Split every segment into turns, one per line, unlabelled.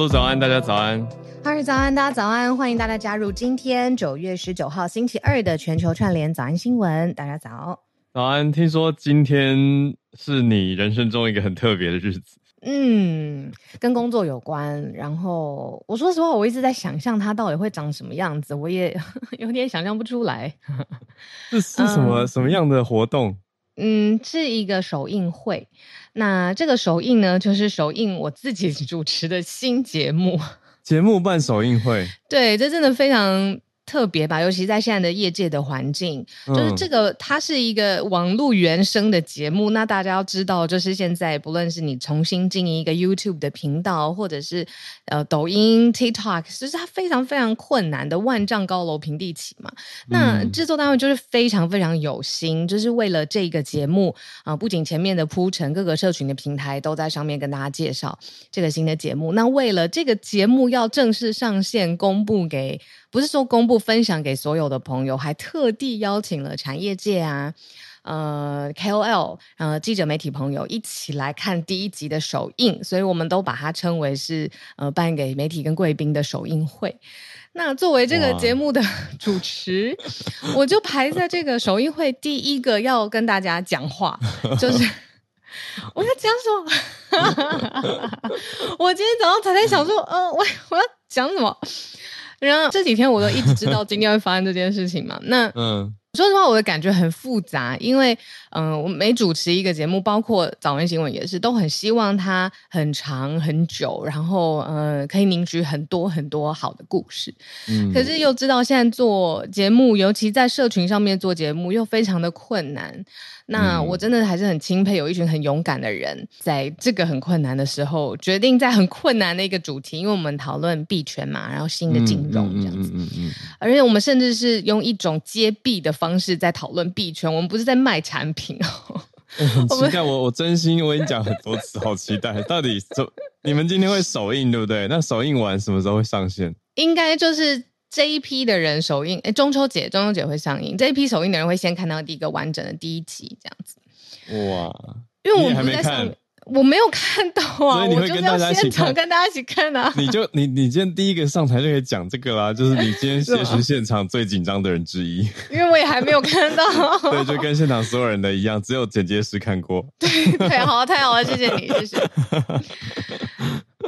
路早安，大家早安。
哈喽早安，大家早安，欢迎大家加入今天九月十九号星期二的全球串联早安新闻。大家早，
早安。听说今天是你人生中一个很特别的日子。
嗯，跟工作有关。然后我说实话，我一直在想象它到底会长什么样子，我也 有点想象不出来。
这是什么、嗯、什么样的活动？
嗯，是一个首映会。那这个首映呢，就是首映我自己 主持的新节目。
节目办首映会，
对，这真的非常。特别吧，尤其在现在的业界的环境，就是这个，它是一个网络原生的节目。嗯、那大家要知道，就是现在不论是你重新经营一个 YouTube 的频道，或者是呃抖音、TikTok，其实它非常非常困难的，万丈高楼平地起嘛。那制作单位就是非常非常有心，就是为了这个节目啊、呃，不仅前面的铺陈，各个社群的平台都在上面跟大家介绍这个新的节目。那为了这个节目要正式上线，公布给。不是说公布分享给所有的朋友，还特地邀请了产业界啊，呃 KOL，呃记者媒体朋友一起来看第一集的首映，所以我们都把它称为是呃办给媒体跟贵宾的首映会。那作为这个节目的 主持，我就排在这个首映会第一个要跟大家讲话，就是 我要讲什么？我今天早上才在想说，呃，我我要讲什么？然后这几天我都一直知道今天会发生这件事情嘛。那嗯，说实话，我的感觉很复杂，因为嗯、呃，我每主持一个节目，包括早安新闻也是，都很希望它很长很久，然后呃，可以凝聚很多很多好的故事。嗯，可是又知道现在做节目，尤其在社群上面做节目，又非常的困难。那我真的还是很钦佩有一群很勇敢的人，在这个很困难的时候，决定在很困难的一个主题，因为我们讨论币圈嘛，然后新的金融这样子，嗯嗯，嗯，嗯，嗯，而且我们甚至是用一种接币的方式在讨论币圈，我们不是在卖产品哦。
我、很期待，我我真心我已经讲很多次，好期待，到底你们今天会首映对不对？那首映完什么时候会上线？
应该就是。这一批的人首映，哎，中秋节，中秋节会上映。这一批首映的人会先看到第一个完整的第一集，这样子。
哇！
因为我们不在上面，我没有看到啊。
所以你会跟大家一起看，
跟大家一起看啊。
你就你你今天第一个上台就可以讲这个啦，就是你今天也是现场最紧张的人之一。
因为我也还没有看到。
对，就跟现场所有人的一样，只有剪接师看过。
对对，好，太好了，谢谢你，谢谢。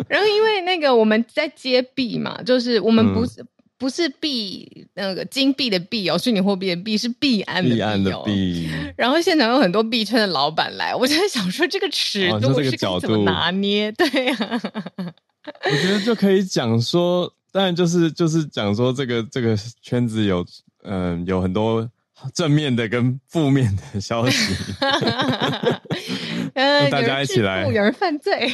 然后因为那个我们在接币嘛，就是我们不是。嗯不是币那个金币的币哦，虚拟货币的币是币安的币哦。然后现场有很多币圈的老板来，我就在想说这个尺度是怎么拿捏？哦、对呀、啊，
我觉得就可以讲说，当然就是就是讲说这个这个圈子有嗯、呃、有很多正面的跟负面的消息。呃，大家一起来，
有人犯罪。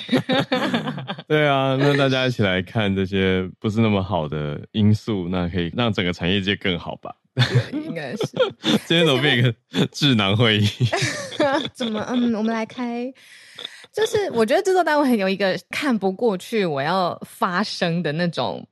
对啊，那大家一起来看这些不是那么好的因素，那可以让整个产业界更好吧？
应该是。
今天怎么变一个智囊会议？
怎么？嗯，我们来开。就是我觉得制作单位很有一个看不过去，我要发声的那种，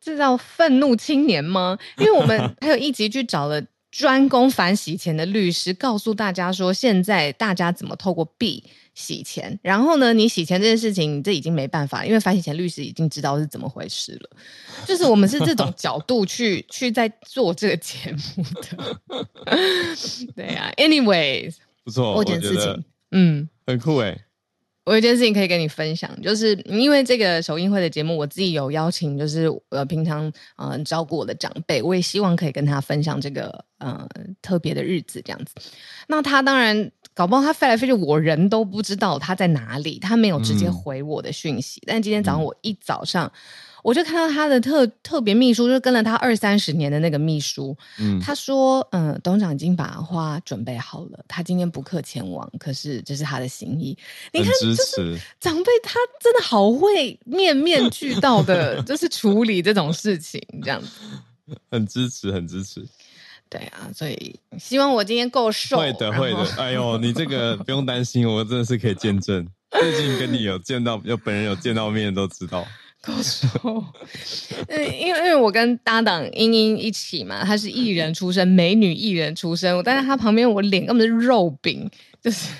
这叫愤怒青年吗？因为我们还有一集去找了。专攻反洗钱的律师告诉大家说，现在大家怎么透过币洗钱？然后呢，你洗钱这件事情，你这已经没办法，因为反洗钱律师已经知道是怎么回事了。就是我们是这种角度去去在做这个节目的。对啊，anyways，
不错，
我件事情，嗯，
很酷诶。
我有一件事情可以跟你分享，就是因为这个首映会的节目，我自己有邀请，就是呃平常呃照顾我的长辈，我也希望可以跟他分享这个呃特别的日子这样子。那他当然搞不好他飞来飞去，我人都不知道他在哪里，他没有直接回我的讯息。嗯、但今天早上我一早上。嗯我就看到他的特特别秘书，就是跟了他二三十年的那个秘书。嗯，他说：“嗯，董事长已经把花准备好了，他今天不客前往，可是这是他的心意。你看，就是长辈他真的好会面面俱到的，就是处理这种事情，这样子。
很支持，很支持。
对啊，所以希望我今天够瘦。
会的，会的。哎呦，你这个不用担心，我真的是可以见证。最近跟你有见到，有本人有见到面，都知道。”
高手，嗯，因为因为我跟搭档英英一起嘛，她是艺人出身，美女艺人出身，但是她旁边我脸根本是肉饼，就是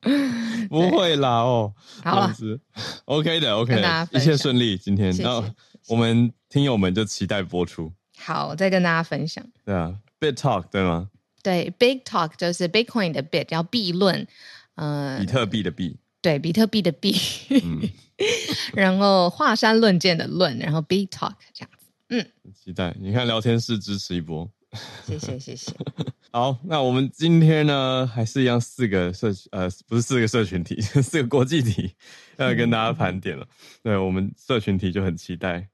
不会啦哦，
好了
，OK 的，OK 的，一切顺利。今天，那我们听友们就期待播出。
好，再跟大家分享。
对啊，Bit Talk 对吗？
对，Big Talk 就是 Bitcoin 的 Bit，叫币论，嗯，
比特币的币。
对，比特币的币。嗯、然后华山论剑的论，然后 Big Talk 这样子。嗯，
期待你看聊天室支持一波。
谢谢谢谢。
好，那我们今天呢，还是一样四个社呃，不是四个社群体，四个国际体要跟大家盘点了。嗯、对，我们社群体就很期待。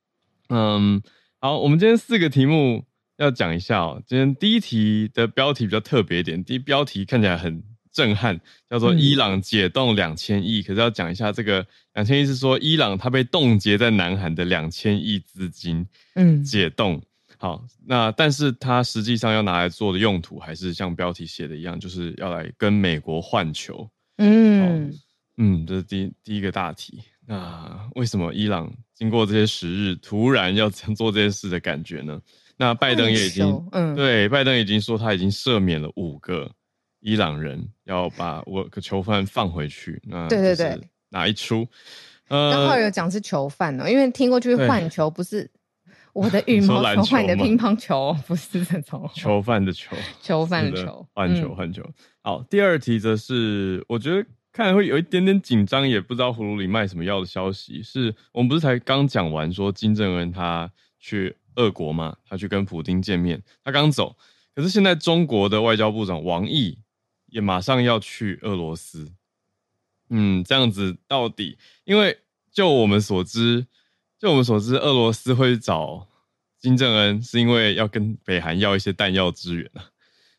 嗯，好，我们今天四个题目要讲一下哦。今天第一题的标题比较特别一点，第一标题看起来很震撼，叫做“伊朗解冻两千亿”，嗯、可是要讲一下这个两千亿是说伊朗它被冻结在南韩的两千亿资金，嗯，解冻。好，那但是它实际上要拿来做的用途，还是像标题写的一样，就是要来跟美国换球。嗯嗯，这是第第一个大题。那为什么伊朗经过这些时日，突然要做这件事的感觉呢？那拜登也已经，嗯，对，拜登已经说他已经赦免了五个伊朗人，要把我个囚犯放回去。那对对对，哪一出？呃，
刚好有讲是囚犯哦，因为听过去换球不是。我的羽毛 球换你的乒乓球，不是这种
囚犯的球，
囚犯的球，
换球换球。好，第二题则是我觉得看来会有一点点紧张，也不知道葫芦里卖什么药的消息。是我们不是才刚讲完说金正恩他去俄国嘛，他去跟普京见面，他刚走，可是现在中国的外交部长王毅也马上要去俄罗斯。嗯，这样子到底，因为就我们所知。就我们所知，俄罗斯会找金正恩，是因为要跟北韩要一些弹药支援啊。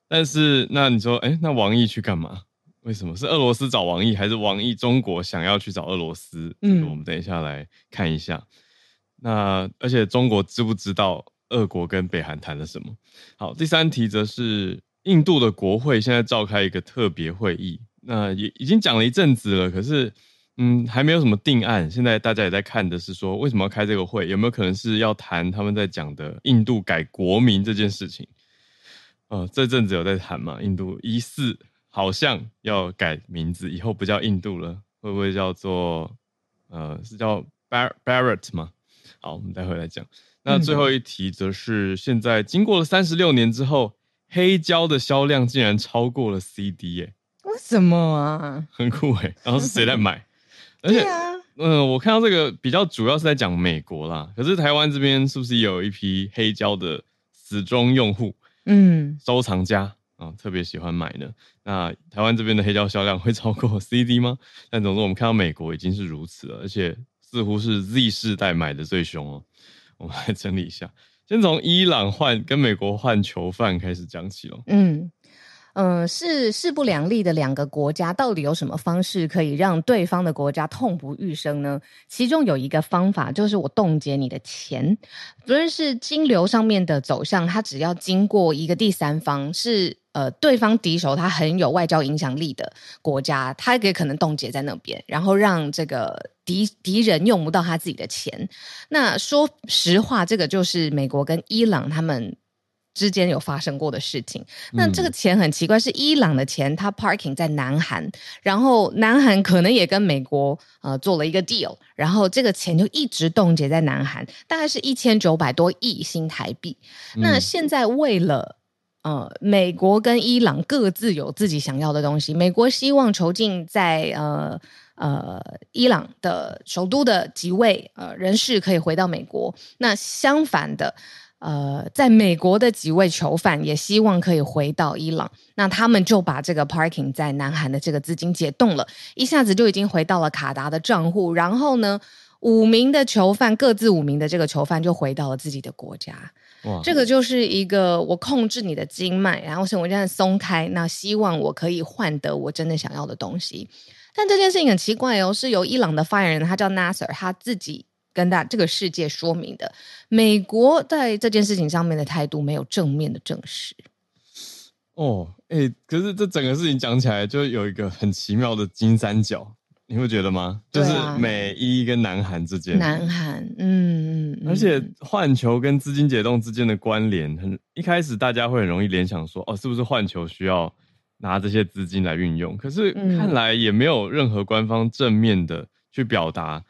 但是，那你说，哎，那王毅去干嘛？为什么是俄罗斯找王毅，还是王毅中国想要去找俄罗斯？嗯，我们等一下来看一下。那而且中国知不知道俄国跟北韩谈了什么？好，第三题则是印度的国会现在召开一个特别会议，那也已经讲了一阵子了，可是。嗯，还没有什么定案。现在大家也在看的是说，为什么要开这个会？有没有可能是要谈他们在讲的印度改国名这件事情？呃，这阵子有在谈嘛？印度疑似好像要改名字，以后不叫印度了，会不会叫做呃，是叫 Bar Barrett 吗？好，我们待会来讲。那最后一题则是，现在经过了三十六年之后，黑胶的销量竟然超过了 CD 耶、欸？
为什么啊？
很酷哎、欸！然后是谁在买？而且，嗯、呃，我看到这个比较主要是在讲美国啦，可是台湾这边是不是也有一批黑胶的死忠用户？嗯，收藏家啊、呃，特别喜欢买呢。那台湾这边的黑胶销量会超过 CD 吗？但总之我们看到美国已经是如此了，而且似乎是 Z 世代买的最凶哦。我们来整理一下，先从伊朗换跟美国换囚犯开始讲起喽。嗯。
嗯，是势不两立的两个国家，到底有什么方式可以让对方的国家痛不欲生呢？其中有一个方法就是我冻结你的钱，不论是金流上面的走向，它只要经过一个第三方，是呃对方敌手，他很有外交影响力的国家，他也可能冻结在那边，然后让这个敌敌人用不到他自己的钱。那说实话，这个就是美国跟伊朗他们。之间有发生过的事情，那这个钱很奇怪，是伊朗的钱，它 parking 在南韩，然后南韩可能也跟美国呃做了一个 deal，然后这个钱就一直冻结在南韩，大概是一千九百多亿新台币。那现在为了呃美国跟伊朗各自有自己想要的东西，美国希望囚禁在呃呃伊朗的首都的几位呃人士可以回到美国，那相反的。呃，在美国的几位囚犯也希望可以回到伊朗，那他们就把这个 parking 在南韩的这个资金解冻了，一下子就已经回到了卡达的账户。然后呢，五名的囚犯，各自五名的这个囚犯就回到了自己的国家。哇，这个就是一个我控制你的经脉，然后是我现在松开，那希望我可以换得我真的想要的东西。但这件事情很奇怪哦，是由伊朗的发言人，他叫 Nasser，他自己。跟大这个世界说明的，美国在这件事情上面的态度没有正面的证实。
哦，哎、欸，可是这整个事情讲起来就有一个很奇妙的金三角，你会觉得吗？啊、就是美伊跟南韩之间，
南韩，嗯，
而且换球跟资金解冻之间的关联，很一开始大家会很容易联想说，哦，是不是换球需要拿这些资金来运用。可是看来也没有任何官方正面的去表达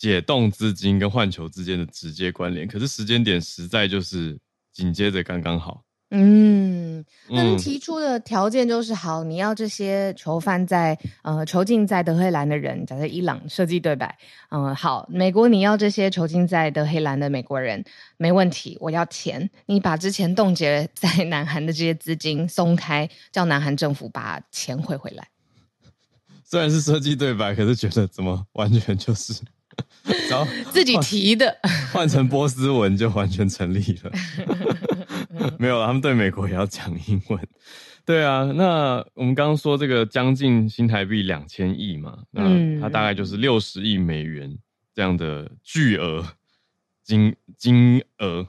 解冻资金跟换球之间的直接关联。可是时间点实在就是紧接着刚刚好。
嗯，他们提出的条件就是好，你要这些囚犯在呃囚禁在德黑兰的人，假设伊朗设计对白，嗯、呃，好，美国你要这些囚禁在德黑兰的美国人，没问题，我要钱，你把之前冻结在 南韩的这些资金松开，叫南韩政府把钱汇回来。
虽然是设计对白，可是觉得怎么完全就是。然后
自己提的，
换成波斯文就完全成立了。没有了，他们对美国也要讲英文。对啊，那我们刚刚说这个将近新台币两千亿嘛，那它大概就是六十亿美元这样的巨额金金额。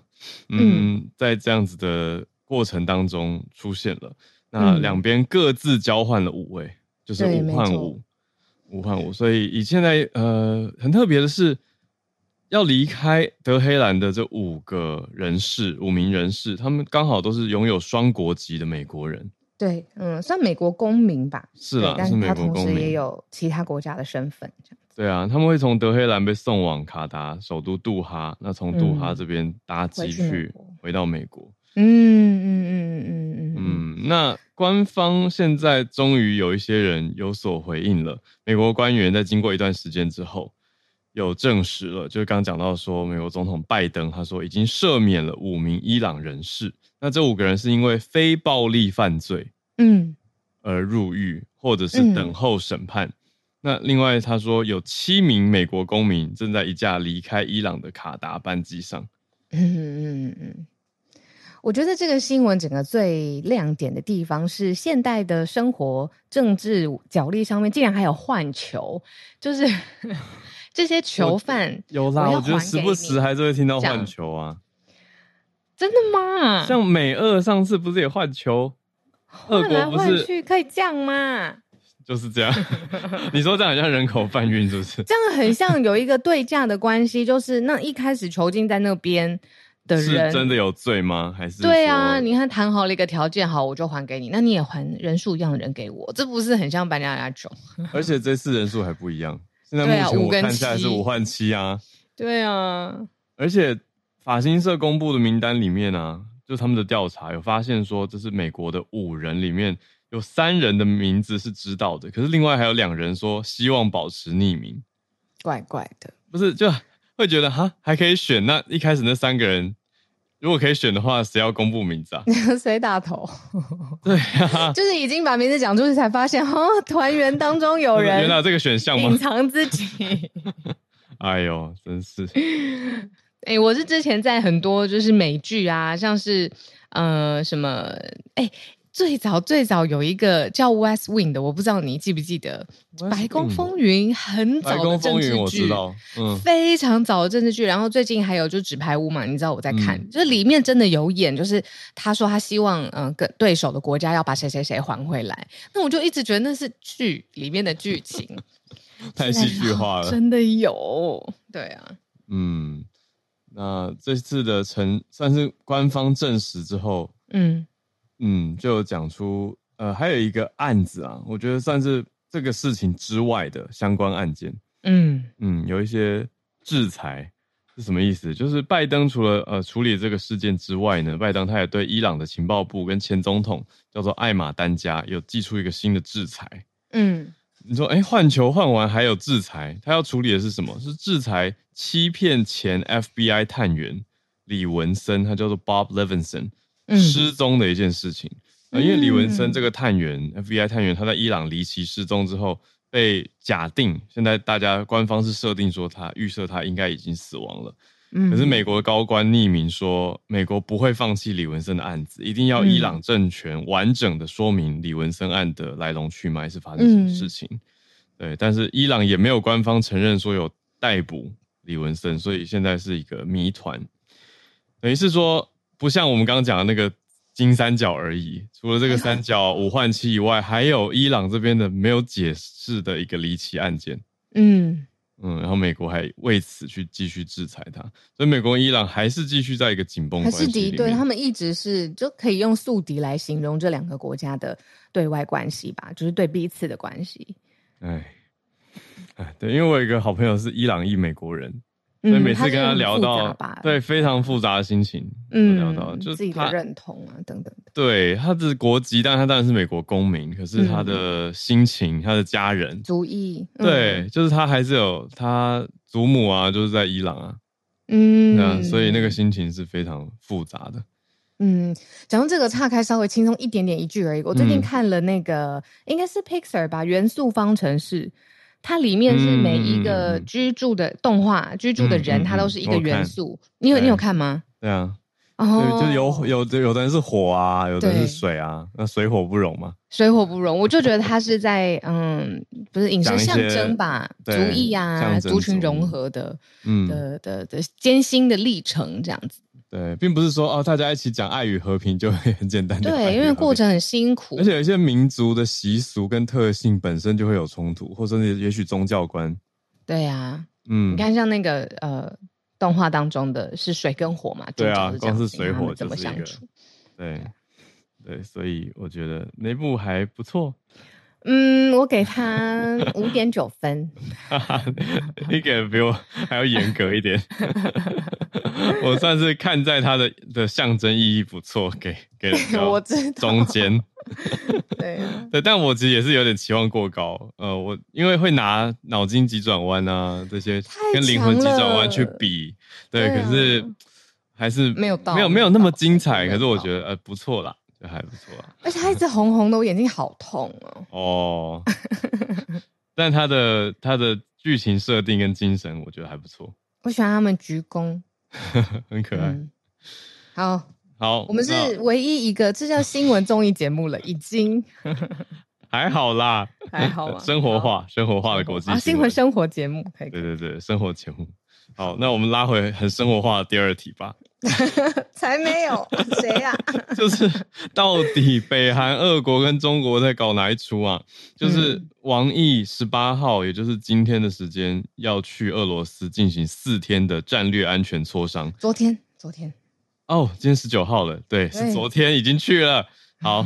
嗯，在这样子的过程当中出现了，那两边各自交换了五位，就是五换五。五换五，所以以现在呃很特别的是，要离开德黑兰的这五个人士，五名人士，他们刚好都是拥有双国籍的美国人。
对，嗯，算美国公民吧。
是啦，但是美国公民，
他同时也有其他国家的身份。这样。
对啊，他们会从德黑兰被送往卡达首都杜哈，那从杜哈这边搭机去回到美国。
嗯嗯嗯嗯嗯嗯，
嗯，那官方现在终于有一些人有所回应了。美国官员在经过一段时间之后，有证实了，就是刚刚讲到说，美国总统拜登他说已经赦免了五名伊朗人士。那这五个人是因为非暴力犯罪，嗯，而入狱或者是等候审判。嗯、那另外他说有七名美国公民正在一架离开伊朗的卡达班机上。嗯嗯
嗯。我觉得这个新闻整个最亮点的地方是现代的生活政治角力上面竟然还有换球，就是 这些囚犯
有啦，我觉得时不时还是会听到换球啊。
真的吗？
像美俄上次不是也换球？俄国不是
去可以这样吗？
就是这样。你说这样很像人口贩运，是不是？
这样很像有一个对价的关系，就是那一开始囚禁在那边。
是真的有罪吗？还是
对啊？你看谈好了一个条件，好，我就还给你，那你也还人数一样的人给我，这不是很像扮家家种？
而且这次人数还不一样，现在目前我看下来是五换七啊。
对啊，
而且法新社公布的名单里面啊，就他们的调查有发现说，这是美国的五人里面有三人的名字是知道的，可是另外还有两人说希望保持匿名，
怪怪的，
不是就会觉得哈还可以选？那一开始那三个人。如果可以选的话，谁要公布名字啊？
谁打头？
对啊，
就是已经把名字讲出去，才发现哦，团员当中有人
原来有这个选项吗？
隐藏自己。
哎呦，真是！
哎、欸，我是之前在很多就是美剧啊，像是呃什么哎。欸最早最早有一个叫《West Wing》的，我不知道你记不记得《白宫风云》很早的政治剧，嗯，非常早的政治剧。然后最近还有就《纸牌屋》嘛，你知道我在看，嗯、就是里面真的有演，就是他说他希望嗯跟对手的国家要把谁谁谁还回来。那我就一直觉得那是剧里面的剧情，
太戏剧化了，
真的有，对啊，
嗯，那这次的成算是官方证实之后，嗯。嗯，就讲出呃，还有一个案子啊，我觉得算是这个事情之外的相关案件。嗯嗯，有一些制裁是什么意思？就是拜登除了呃处理这个事件之外呢，拜登他也对伊朗的情报部跟前总统叫做艾玛丹加有寄出一个新的制裁。嗯，你说哎，换球换完还有制裁，他要处理的是什么？是制裁欺骗前 FBI 探员李文森，他叫做 Bob Levinson。失踪的一件事情，因为李文森这个探员、嗯、，FBI 探员，他在伊朗离奇失踪之后，被假定，现在大家官方是设定说他预设他应该已经死亡了。嗯，可是美国的高官匿名说，美国不会放弃李文森的案子，一定要伊朗政权完整的说明李文森案的来龙去脉是发生什么事情。对，但是伊朗也没有官方承认说有逮捕李文森，所以现在是一个谜团，等于是说。不像我们刚刚讲的那个金三角而已，除了这个三角五换七以外，还有伊朗这边的没有解释的一个离奇案件。嗯嗯，然后美国还为此去继续制裁他，所以美国跟伊朗还是继续在一个紧绷关系。还是敌对，
他们一直是就可以用宿敌来形容这两个国家的对外关系吧，就是对彼此的关系。
哎，哎，对，因为我有一个好朋友是伊朗裔美国人。所以每次跟他聊到，嗯、对非常复杂的心情，嗯，聊到就是
自己的认同啊等等。
对他的国籍，但他当然是美国公民，可是他的心情，嗯、他的家人，
族裔，
嗯、对，就是他还是有他祖母啊，就是在伊朗啊，嗯，那所以那个心情是非常复杂的。
嗯，讲到这个，岔开稍微轻松一点点一句而已。我最近看了那个，嗯、应该是 Pixar 吧，《元素方程式》。它里面是每一个居住的动画，嗯、居住的人，它都是一个元素。你有你有看吗？
对啊，哦，就有有的有的人是火啊，有的人是水啊，那水火不容嘛。
水火不容，我就觉得它是在嗯，不是饮食象征吧，族裔啊，族群融合的，嗯的的的艰辛的历程这样子。
对，并不是说哦，大家一起讲爱与和平就会很简单。
对，因为过程很辛苦，
而且有一些民族的习俗跟特性本身就会有冲突，或者是也许宗教观。
对啊，嗯，你看像那个呃，动画当中的是水跟火嘛？
对啊，光是水火
怎么相处？
对对，所以我觉得那部还不错。
嗯，我给他五点九分。
你给的比我还要严格一点。我算是看在他的的象征意义不错，给给
我
中间。
对
对，但我其实也是有点期望过高。呃，我因为会拿脑筋急转弯啊这些跟灵魂急转弯去比，对，可是还是
没有到
没有没有那么精彩。可是我觉得呃不错啦。还不错啊，
而且他一直红红的，我眼睛好痛哦。
哦，但他的他的剧情设定跟精神，我觉得还不错。
我喜欢他们鞠躬，
很可爱。嗯、
好，
好，
我们是唯一一个，这叫新闻综艺节目了，已经
还好啦，
还好吧。
生活化，生活化的国际
新闻生活节目，可以，
对对对，生活节目。好，那我们拉回很生活化的第二题吧。
才没有谁呀？
就是到底北韩、俄国跟中国在搞哪一出啊？就是王毅十八号，也就是今天的时间，要去俄罗斯进行四天的战略安全磋商。
昨天，昨天
哦，今天十九号了，对，对是昨天已经去了。好，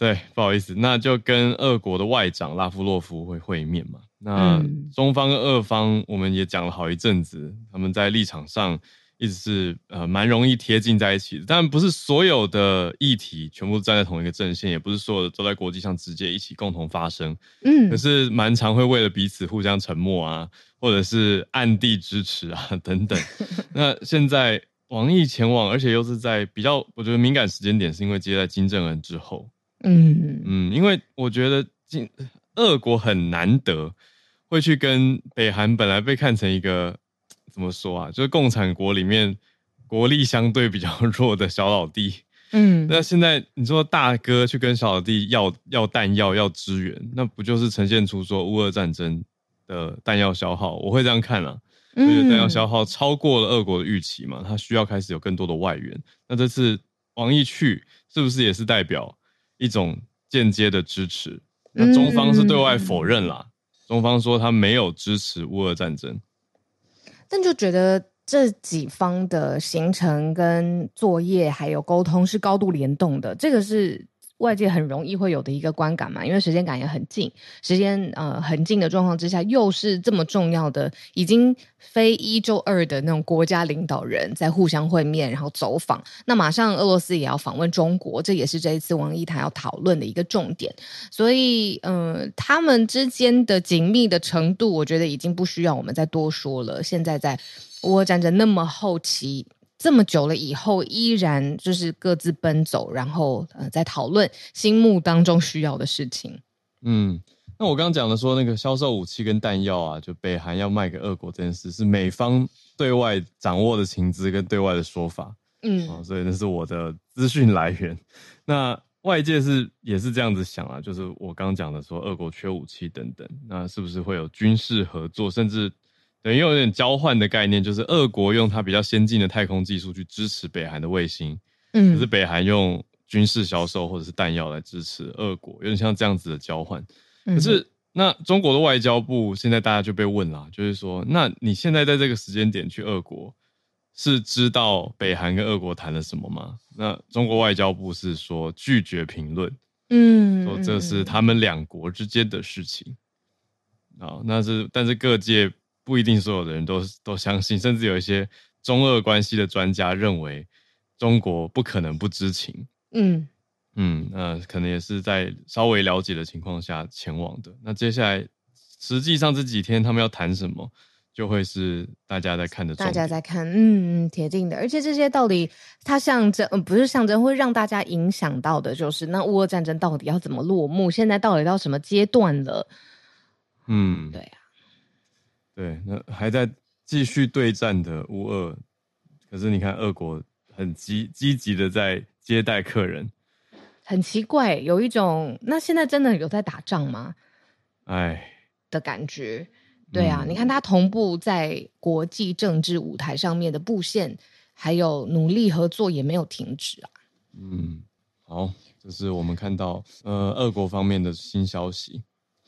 对，不好意思，那就跟俄国的外长拉夫洛夫会会面嘛。那中方跟俄方，我们也讲了好一阵子，他们在立场上。一直是呃蛮容易贴近在一起的，但不是所有的议题全部站在同一个阵线，也不是所有的都在国际上直接一起共同发声。嗯，可是蛮常会为了彼此互相沉默啊，或者是暗地支持啊等等。那现在王毅前往，而且又是在比较我觉得敏感时间点，是因为接在金正恩之后。嗯嗯，因为我觉得今俄国很难得会去跟北韩本来被看成一个。怎么说啊？就是共产国里面国力相对比较 弱的小老弟，嗯，那现在你说大哥去跟小老弟要要弹药要支援，那不就是呈现出说乌俄战争的弹药消耗？我会这样看啊，就是弹药消耗超过了俄国的预期嘛，他需要开始有更多的外援。那这次王毅去是不是也是代表一种间接的支持？那中方是对外否认啦，中方说他没有支持乌俄战争。
但就觉得这几方的行程跟作业还有沟通是高度联动的，这个是外界很容易会有的一个观感嘛，因为时间感也很近，时间呃很近的状况之下，又是这么重要的，已经非一就二的那种国家领导人在互相会面，然后走访，那马上俄罗斯也要访问中国，这也是这一次王毅他要讨论的一个重点，所以嗯、他们之间的紧密的程度，我觉得已经不需要我们再多说了。现在在乌俄战争那么后期。这么久了以后，依然就是各自奔走，然后呃，在讨论心目当中需要的事情。
嗯，那我刚刚讲的说那个销售武器跟弹药啊，就北韩要卖给俄国这件事，是美方对外掌握的情资跟对外的说法。嗯，啊，所以那是我的资讯来源。那外界是也是这样子想啊，就是我刚刚讲的说俄国缺武器等等，那是不是会有军事合作，甚至？等于有点交换的概念，就是俄国用它比较先进的太空技术去支持北韩的卫星，嗯，可是北韩用军事销售或者是弹药来支持俄国，有点像这样子的交换。可是那中国的外交部现在大家就被问了，就是说，那你现在在这个时间点去俄国，是知道北韩跟俄国谈了什么吗？那中国外交部是说拒绝评论，嗯，说这是他们两国之间的事情。啊，那是，但是各界不一定所有的人都都相信，甚至有一些中俄关系的专家认为中国不可能不知情。嗯。嗯，那可能也是在稍微了解的情况下前往的。那接下来，实际上这几天他们要谈什么，就会是大家在看的。
大家在看，嗯嗯，铁定的。而且这些到底它象征，嗯，不是象征，会让大家影响到的，就是那乌俄战争到底要怎么落幕？现在到底到什么阶段了？
嗯，
对
对，那还在继续对战的乌俄，可是你看，俄国很积积极的在接待客人。
很奇怪，有一种那现在真的有在打仗吗？
哎，
的感觉，对啊，嗯、你看他同步在国际政治舞台上面的布线，还有努力合作也没有停止啊。
嗯，好，这是我们看到呃，俄国方面的新消息。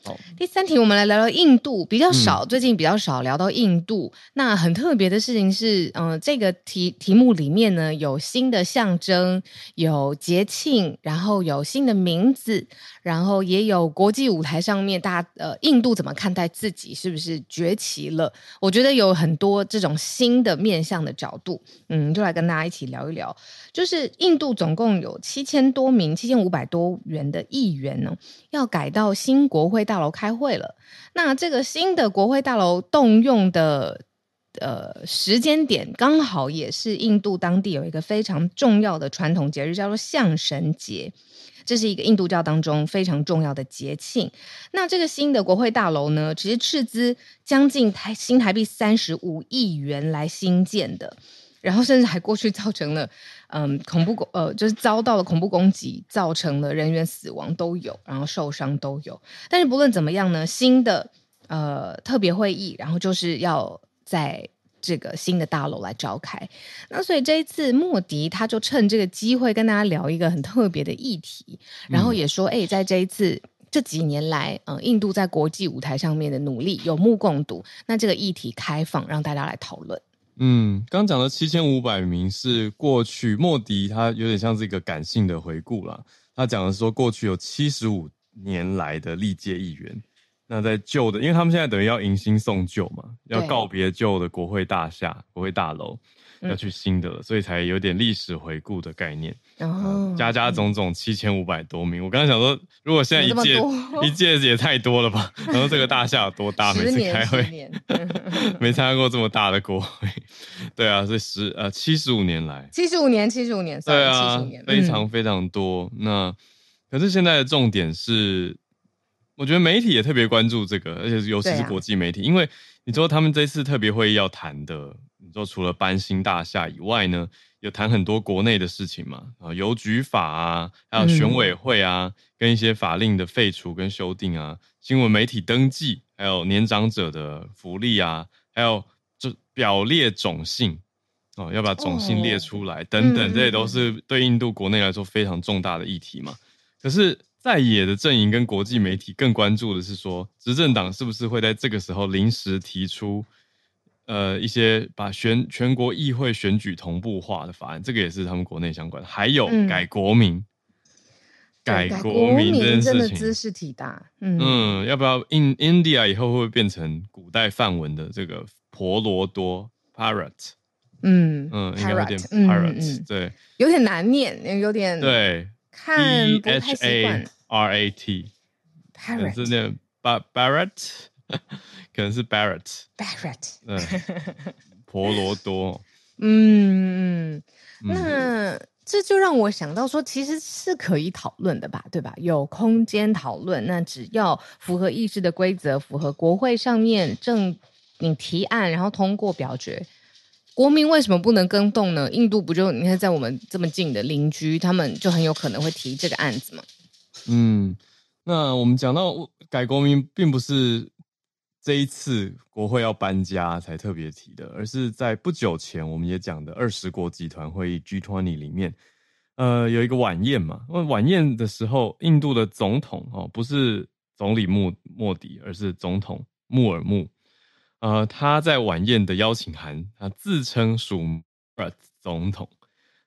好，
第三题，我们来聊聊印度，比较少，嗯、最近比较少聊到印度。那很特别的事情是，嗯、呃，这个题题目里面呢，有新的象征，有节庆，然后有新的名字。然后也有国际舞台上面，大家呃，印度怎么看待自己？是不是崛起了？我觉得有很多这种新的面向的角度，嗯，就来跟大家一起聊一聊。就是印度总共有七千多名、七千五百多元的议员呢，要改到新国会大大楼开会了。那这个新的国会大楼动用的呃时间点，刚好也是印度当地有一个非常重要的传统节日，叫做象神节。这是一个印度教当中非常重要的节庆。那这个新的国会大楼呢，其实斥资将近台新台币三十五亿元来新建的，然后甚至还过去造成了嗯恐怖呃就是遭到了恐怖攻击，造成了人员死亡都有，然后受伤都有。但是不论怎么样呢，新的呃特别会议，然后就是要在。这个新的大楼来召开，那所以这一次莫迪他就趁这个机会跟大家聊一个很特别的议题，然后也说，哎、嗯，在这一次这几年来，嗯、呃，印度在国际舞台上面的努力有目共睹。那这个议题开放，让大家来讨论。
嗯，刚讲的七千五百名是过去莫迪他有点像是一个感性的回顾啦，他讲的是说过去有七十五年来的历届议员。那在旧的，因为他们现在等于要迎新送旧嘛，要告别旧的国会大厦、国会大楼，要去新的了，嗯，所以才有点历史回顾的概念。然后加加总总七千五百多名，我刚才想说，如果现在一届一届也太多了吧？然后这个大厦有多大？每次开会没参加过这么大的国会，对啊，所以十呃七十五年来，
七十五年，七十五年，
对啊，非常非常多。嗯、那可是现在的重点是。我觉得媒体也特别关注这个，而且尤其是国际媒体，啊、因为你说他们这次特别会议要谈的，你说除了搬新大厦以外呢，有谈很多国内的事情嘛，啊，邮局法啊，还有选委会啊，嗯、跟一些法令的废除跟修订啊，新闻媒体登记，还有年长者的福利啊，还有就表列种姓哦，要把种姓列出来、哦、等等，这些都是对印度国内来说非常重大的议题嘛。可是。在野的阵营跟国际媒体更关注的是说，执政党是不是会在这个时候临时提出，呃，一些把选全国议会选举同步化的法案，这个也是他们国内相关的。还有改国名，嗯、改国名这件事情，真的知识体大。嗯嗯，要不要 in India 以后会不会变成古代范文的这个婆罗多 Parrot？嗯嗯，应该有点 Parrot，对，
有点难念，有点
对。
看不太习惯。
R A T，可能是那个 Barrett，可能是 Barrett，Barrett，嗯，婆罗多，
嗯嗯，那这就让我想到说，其实是可以讨论的吧，对吧？有空间讨论，那只要符合议事的规则，符合国会上面正你提案，然后通过表决。国民为什么不能更动呢？印度不就你看在我们这么近的邻居，他们就很有可能会提这个案子嘛。
嗯，那我们讲到改国名，并不是这一次国会要搬家才特别提的，而是在不久前我们也讲的二十国集团会议 G20 里面，呃，有一个晚宴嘛。晚宴的时候，印度的总统哦，不是总理莫莫迪，而是总统穆尔穆。呃，他在晚宴的邀请函，他自称属总统。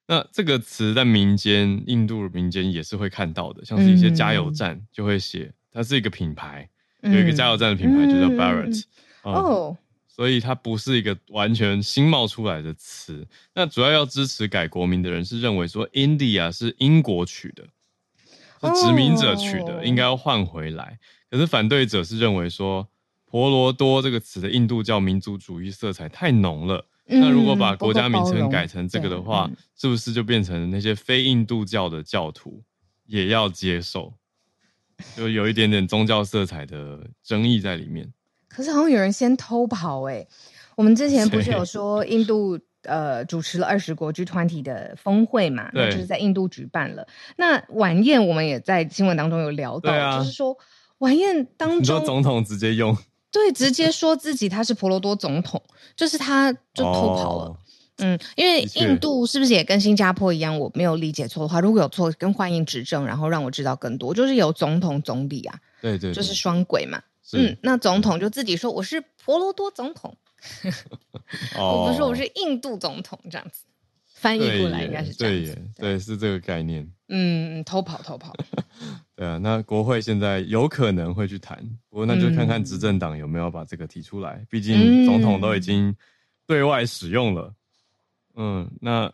那这个词在民间，印度民间也是会看到的，像是一些加油站就会写，它是一个品牌，有一个加油站的品牌就叫 barret。哦。所以它不是一个完全新冒出来的词。那主要要支持改国名的人是认为说，India 是英国取的，是殖民者取的，应该要换回来。可是反对者是认为说，婆罗多这个词的印度教民族主义色彩太浓了。那如果把国家名称改成这个的话，是不是就变成那些非印度教的教徒也要接受？就有一点点宗教色彩的争议在里面。
可是好像有人先偷跑哎、欸！我们之前不是有说印度呃主持了二十国 G 团体的峰会嘛？那就是在印度举办了。那晚宴我们也在新闻当中有聊到，啊、就是说晚宴当中，你说
总统直接用
对，直接说自己他是婆罗多总统，就是他就偷跑了。哦、嗯，因为印度是不是也跟新加坡一样？我没有理解错的话，如果有错，跟欢迎指正，然后让我知道更多。就是有总统总理啊，
对对，对，
就是双轨嘛。嗯，那总统就自己说我是婆罗多总统，我不是说我是印度总统这样子，翻译过来应该是这样子，对耶，
对，是这个概念。
嗯，偷跑偷跑。
对啊，那国会现在有可能会去谈，不过那就看看执政党有没有把这个提出来，毕竟总统都已经对外使用了。嗯，那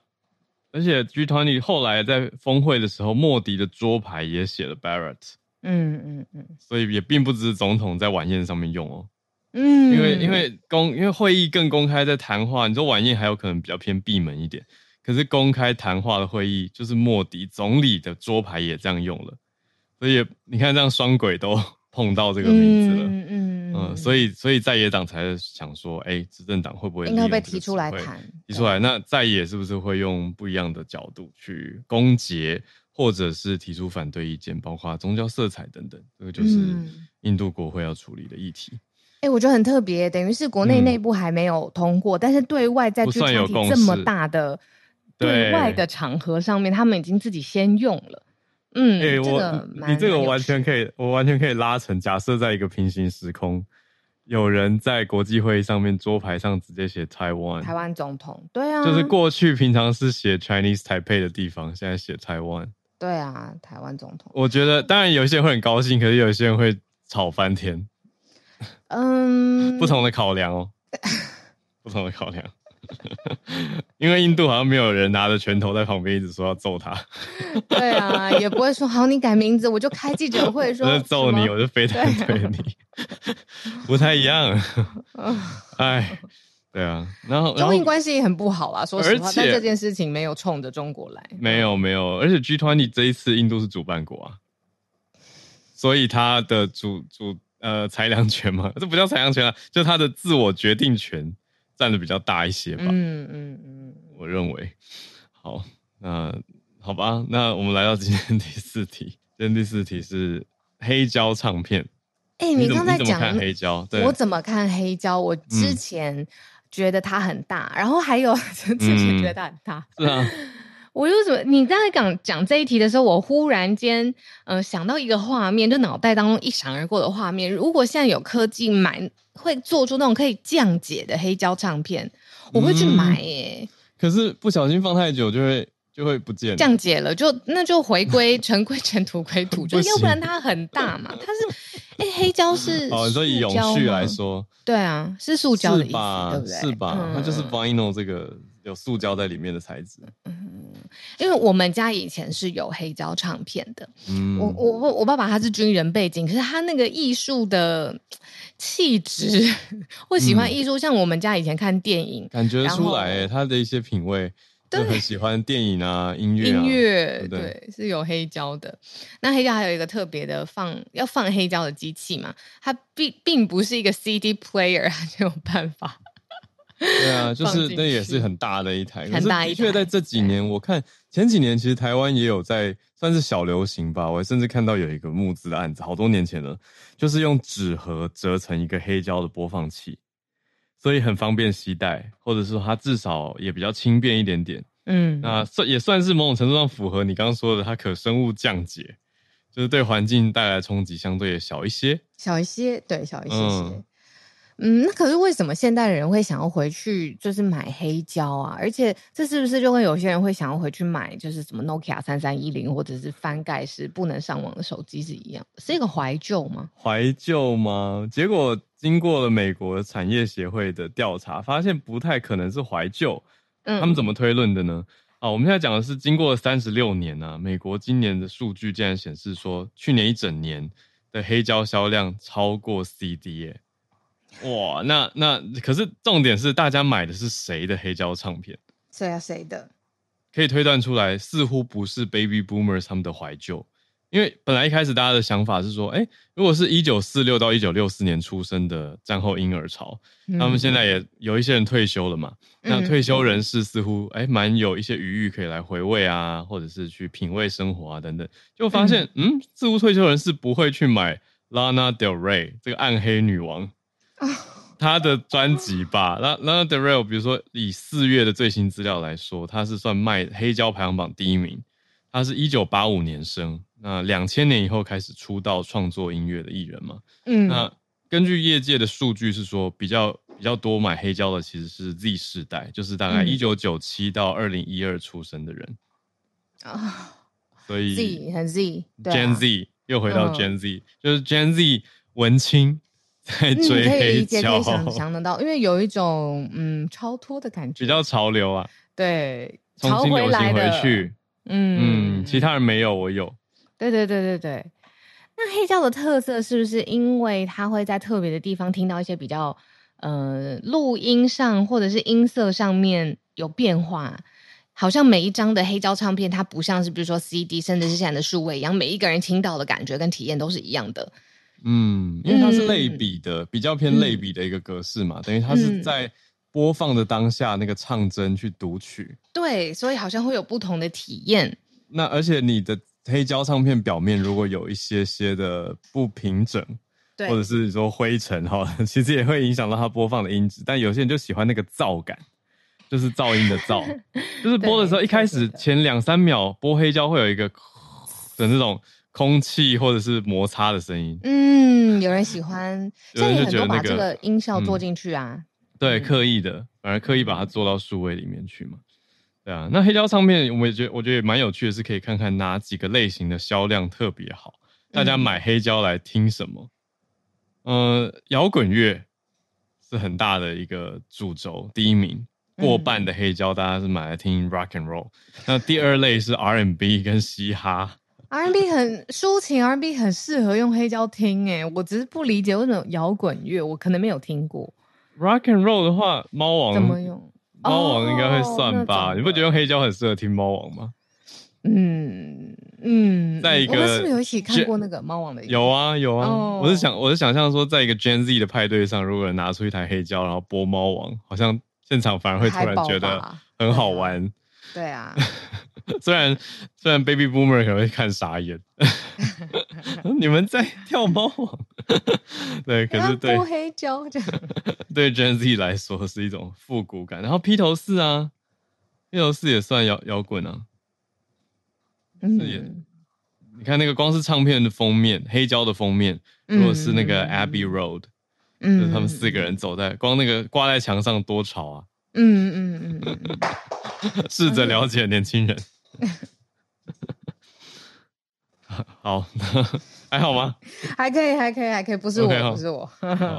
而且 G20 后来在峰会的时候，莫迪的桌牌也写了 Bharat。
嗯嗯嗯，
所以也并不只是总统在晚宴上面用哦。嗯，因为因为公因为会议更公开，在谈话，你说晚宴还有可能比较偏闭门一点，可是公开谈话的会议，就是莫迪总理的桌牌也这样用了，所以你看这样双轨都 碰到这个名字了。嗯嗯嗯，所以所以在野党才想说，哎、欸，执政党会不会应该被提出来谈？提出来，那在野是不是会用不一样的角度去攻击？或者是提出反对意见，包括宗教色彩等等，这个就是印度国会要处理的议题。
哎、我觉得很特别，等于是国内内部还没有通过，嗯、但是对外在具体这么大的对外的场合上面，他们已经自己先用了。嗯，哎、欸，我、
你这个完全可以，我完全可以拉成，假设在一个平行时空，有人在国际会议上面桌牌上直接写台湾，
台湾总统，对啊，
就是过去平常是写 Chinese Taipei 的地方，现在写台湾。
对啊，台湾总统。
我觉得当然有些人会很高兴，可是有些人会吵翻天。嗯，不同的考量哦，不同的考量。因为印度好像没有人拿着拳头在旁边一直说要揍他。
对啊，也不会说好，你改名字我就开记者会说
揍你，我就非常对你，不太一样。哎。对啊，然后
中印关系也很不好啊，说实话。但这件事情没有冲着中国来，
没有没有，而且 G20 这一次印度是主办国啊，所以他的主主呃裁量权嘛，这不叫裁量权啊，就他的自我决定权占的比较大一些吧。嗯嗯嗯，我认为。好，那好吧，那我们来到今天第四题，今天第四题是黑胶唱片。哎、欸，你刚才讲看黑胶，对，
我怎么看黑胶？我之前。嗯觉得它很大，然后还有 之前觉得它很大，
嗯、是啊。
我又怎么？你刚才讲讲这一题的时候，我忽然间呃想到一个画面，就脑袋当中一闪而过的画面。如果现在有科技买会做出那种可以降解的黑胶唱片，我会去买耶、欸。
可是不小心放太久就会。就会不见
降解了，就那就回归尘归尘，土归土，就 要不然它很大嘛。它是哎、欸，黑胶是 哦，
所以永续来说，
对啊，是塑胶的意思，
吧
对不对？
是吧？那、嗯、就是 vinyl 这个有塑胶在里面的材质。
嗯，因为我们家以前是有黑胶唱片的。嗯，我我我我爸爸他是军人背景，可是他那个艺术的气质，我喜欢艺术，嗯、像我们家以前看电影，
感觉出来他的一些品味。就很喜欢电影啊，音乐、啊，
音乐对，对，是有黑胶的。那黑胶还有一个特别的放要放黑胶的机器嘛？它并并不是一个 CD player，它就有办法。
对啊，就是那也是很大的一台，
很大一台。
的确，在这几年，我看前几年其实台湾也有在算是小流行吧。我甚至看到有一个募资的案子，好多年前了，就是用纸盒折成一个黑胶的播放器。所以很方便携带，或者说它至少也比较轻便一点点。嗯，那算也算是某种程度上符合你刚刚说的它可生物降解就是对环境带来冲击相对也小一些，
小一些，对，小一些些。嗯嗯，那可是为什么现代人会想要回去就是买黑胶啊？而且这是不是就跟有些人会想要回去买就是什么 Nokia 三三一零、或者是翻盖式不能上网的手机是一样的？是一个怀旧吗？
怀旧吗？结果经过了美国产业协会的调查，发现不太可能是怀旧。嗯，他们怎么推论的呢？啊，我们现在讲的是经过了三十六年呢、啊，美国今年的数据竟然显示说，去年一整年的黑胶销量超过 CD 耶。哇，那那可是重点是，大家买的是谁的黑胶唱片？
谁啊？谁的？
可以推断出来，似乎不是 Baby Boomers 他们的怀旧，因为本来一开始大家的想法是说，哎，如果是一九四六到一九六四年出生的战后婴儿潮，嗯、他们现在也有一些人退休了嘛，嗯、那退休人士似乎哎蛮有一些余裕可以来回味啊，或者是去品味生活啊等等，就发现嗯，嗯，似乎退休人士不会去买 Lana Del Rey 这个暗黑女王。他的专辑吧，那那 The Real，比如说以四月的最新资料来说，他是算卖黑胶排行榜第一名。他是一九八五年生，那两千年以后开始出道创作音乐的艺人嘛。嗯，那根据业界的数据是说，比较比较多买黑胶的其实是 Z 世代，就是大概一九九七到二零一二出生的人啊。嗯、所以
Z 和
Z，Gen Z 又回到 Gen Z，、嗯、就是 Gen Z 文青。在追黑胶，嗯、可以想
想得到，因为有一种嗯超脱的感觉，
比较潮流啊。
对，
重新流行回去。嗯嗯，其他人没有，我有。
对对对对对。那黑胶的特色是不是因为它会在特别的地方听到一些比较呃录音上或者是音色上面有变化？好像每一张的黑胶唱片，它不像是比如说 CD，甚至是现在的数位一样，每一个人听到的感觉跟体验都是一样的。
嗯，因为它是类比的，嗯、比较偏类比的一个格式嘛，嗯、等于它是在播放的当下那个唱针去读取。
对，所以好像会有不同的体验。
那而且你的黑胶唱片表面如果有一些些的不平整，对或者是说灰尘哈，其实也会影响到它播放的音质。但有些人就喜欢那个噪感，就是噪音的噪，就是播的时候一开始前两三秒播黑胶会有一个的那种。空气或者是摩擦的声音，
嗯，有人喜欢，有人就觉得把这个音效做进去啊，
嗯、对，刻意的，反而刻意把它做到数位里面去嘛，对啊。那黑胶唱片，我也觉得，我觉得也蛮有趣的，是可以看看哪几个类型的销量特别好，大家买黑胶来听什么？嗯、呃，摇滚乐是很大的一个主轴，第一名，过半的黑胶大家是买来听 rock and roll，那第二类是 R&B 跟嘻哈。
R&B 很抒情，R&B 很适合用黑胶听诶，我只是不理解为什么摇滚乐我可能没有听过。
Rock and Roll 的话，猫王
怎么用？
猫王应该会算吧？你不觉得用黑胶很适合听猫王吗？
嗯嗯，
在一个我
们是不是有一起看过那个猫王的？
有啊有啊，我是想我是想象说，在一个 Gen Z 的派对上，如果拿出一台黑胶，然后播猫王，好像现场反而会突然觉得很好玩。
对啊。
虽然虽然 Baby Boomer 可能会看傻眼，你们在跳猫王，对，可是对
黑胶这样，
对 Gen Z 来说是一种复古感。然后披头士啊，披头士也算摇摇滚啊，是，也，你看那个光是唱片的封面，黑胶的封面，如果是那个 Abbey Road，嗯，就是他们四个人走在，光那个挂在墙上多潮啊，嗯嗯嗯嗯，试着了解年轻人。好，还好吗？
还可以，还可以，还可以。不是我，okay, 不是我，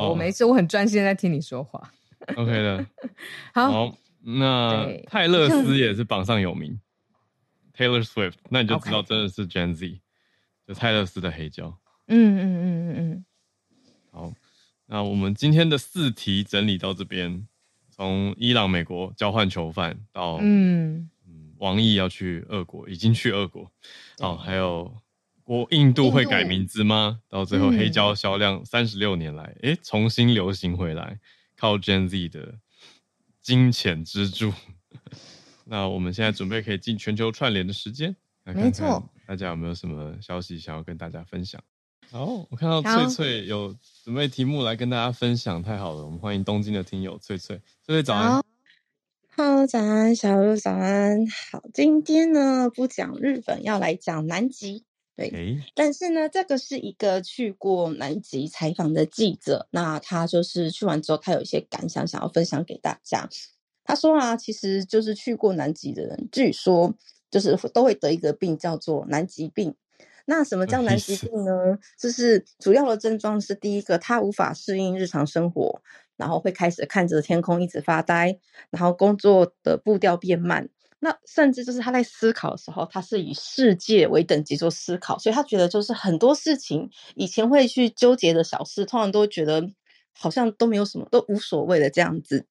我没事，我很专心在听你说话。
OK 的，
好，
好。那泰勒斯也是榜上有名，Taylor Swift，那你就知道真的是 Gen Z，Okay. 就泰勒斯的黑胶。
嗯嗯嗯嗯嗯。
好，那我们今天的四题整理到这边，从伊朗、美国交换囚犯到嗯。王毅要去俄国，已经去俄国。哦，还有国印度会改名字吗？到最后黑胶销量三十六年来，哎、嗯，重新流行回来，靠 Gen Z 的金钱支柱。那我们现在准备可以进全球串联的时间，来看看大家有没有什么消息想要跟大家分享？好，我看到翠翠有准备题目来跟大家分享，太好了！我们欢迎东京的听友翠翠，翠翠早安。
哈喽，早安，小鹿早安。好，今天呢不讲日本，要来讲南极。对，欸、但是呢，这个是一个去过南极采访的记者，那他就是去完之后，他有一些感想想要分享给大家。他说啊，其实就是去过南极的人，据说就是都会得一个病，叫做南极病。那什么叫难疾病呢？就是主要的症状是第一个，他无法适应日常生活，然后会开始看着天空一直发呆，然后工作的步调变慢。那甚至就是他在思考的时候，他是以世界为等级做思考，所以他觉得就是很多事情以前会去纠结的小事，通常都觉得好像都没有什么，都无所谓的这样子。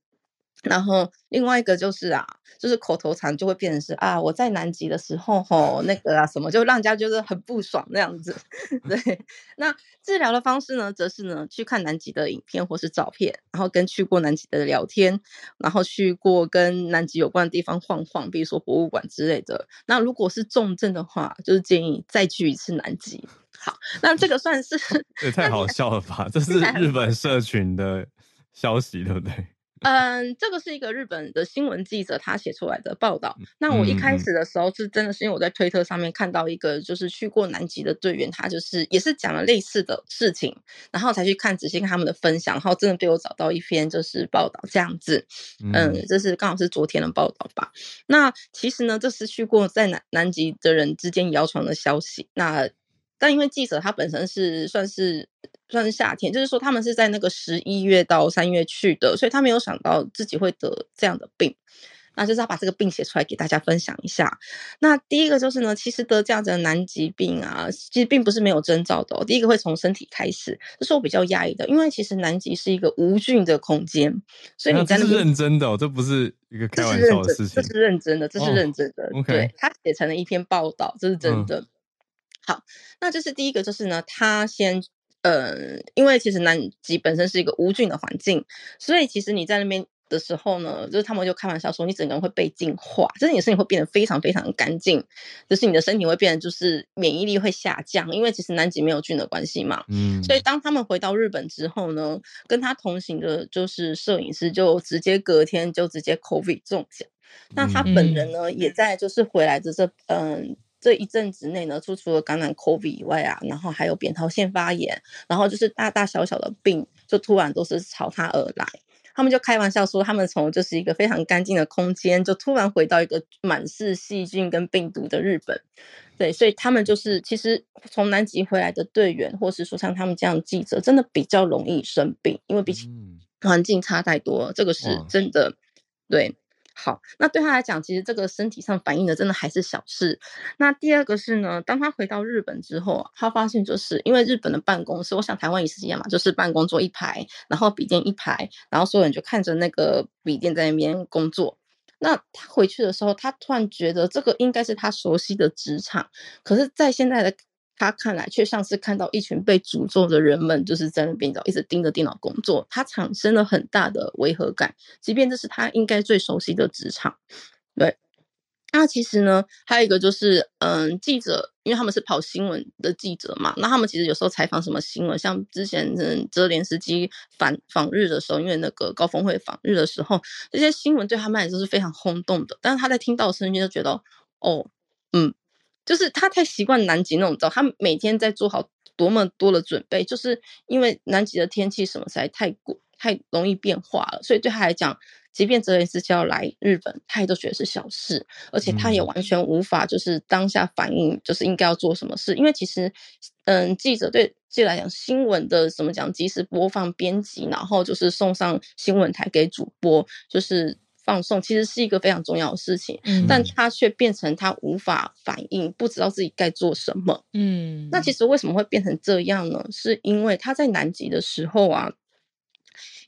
然后另外一个就是啊，就是口头禅就会变成是啊，我在南极的时候吼，那个啊什么，就让人家觉得很不爽那样子。对，那治疗的方式呢，则是呢去看南极的影片或是照片，然后跟去过南极的人聊天，然后去过跟南极有关的地方晃晃，比如说博物馆之类的。那如果是重症的话，就是建议再去一次南极。好，那这个算是
也太好笑了吧？这是日本社群的消息，对不对？
嗯，这个是一个日本的新闻记者他写出来的报道。那我一开始的时候是真的是因为我在推特上面看到一个就是去过南极的队员，他就是也是讲了类似的事情，然后才去看仔细看他们的分享，然后真的被我找到一篇就是报道这样子。嗯，这是刚好是昨天的报道吧。那其实呢，这是去过在南南极的人之间谣传的消息。那但因为记者他本身是算是算是夏天，就是说他们是在那个十一月到三月去的，所以他没有想到自己会得这样的病，那就是要把这个病写出来给大家分享一下。那第一个就是呢，其实得这样子的南极病啊，其实并不是没有征兆的哦。第一个会从身体开始，这是我比较压抑的，因为其实南极是一个无菌的空间，所以你在那
边，认真的哦，这不是一个开玩笑的事情，
这是认真的，这是认真的。哦、对，他写成了一篇报道，这是真的。嗯好，那这是第一个，就是呢，他先，呃，因为其实南极本身是一个无菌的环境，所以其实你在那边的时候呢，就是他们就开玩笑说，你整个人会被净化，就是你的身体会变得非常非常干净，就是你的身体会变得就是免疫力会下降，因为其实南极没有菌的关系嘛，嗯，所以当他们回到日本之后呢，跟他同行的就是摄影师就直接隔天就直接 COVID 中奖，那他本人。呢、嗯、也在就是回来的这嗯。这一阵子内呢，就除了感染 COVID 以外啊，然后还有扁桃腺发炎，然后就是大大小小的病，就突然都是朝他而来。他们就开玩笑说，他们从就是一个非常干净的空间，就突然回到一个满是细菌跟病毒的日本。对，所以他们就是其实从南极回来的队员，或是说像他们这样的记者，真的比较容易生病，因为比起环境差太多了，这个是真的。对。好，那对他来讲，其实这个身体上反应的真的还是小事。那第二个是呢，当他回到日本之后，他发现就是因为日本的办公室，我想台湾也是一样嘛，就是办公桌一排，然后笔电一排，然后所有人就看着那个笔电在那边工作。那他回去的时候，他突然觉得这个应该是他熟悉的职场，可是，在现在的。他看来却像是看到一群被诅咒的人们，就是在那边一直盯着电脑工作，他产生了很大的违和感，即便这是他应该最熟悉的职场。对，那其实呢，还有一个就是，嗯，记者，因为他们是跑新闻的记者嘛，那他们其实有时候采访什么新闻，像之前嗯泽连斯基访访日的时候，因为那个高峰会访日的时候，这些新闻对他们来说是非常轰动的，但是他在听到声音就觉得，哦，嗯。就是他太习惯南极那种，他每天在做好多么多的准备，就是因为南极的天气什么实在太过太容易变化了，所以对他来讲，即便泽连斯基要来日本，他也都觉得是小事，而且他也完全无法就是当下反应，就是应该要做什么事，因为其实，嗯，记者对记者来讲，新闻的怎么讲，及时播放、编辑，然后就是送上新闻台给主播，就是。放送其实是一个非常重要的事情，嗯，但他却变成他无法反应，不知道自己该做什么。嗯，那其实为什么会变成这样呢？是因为他在南极的时候啊，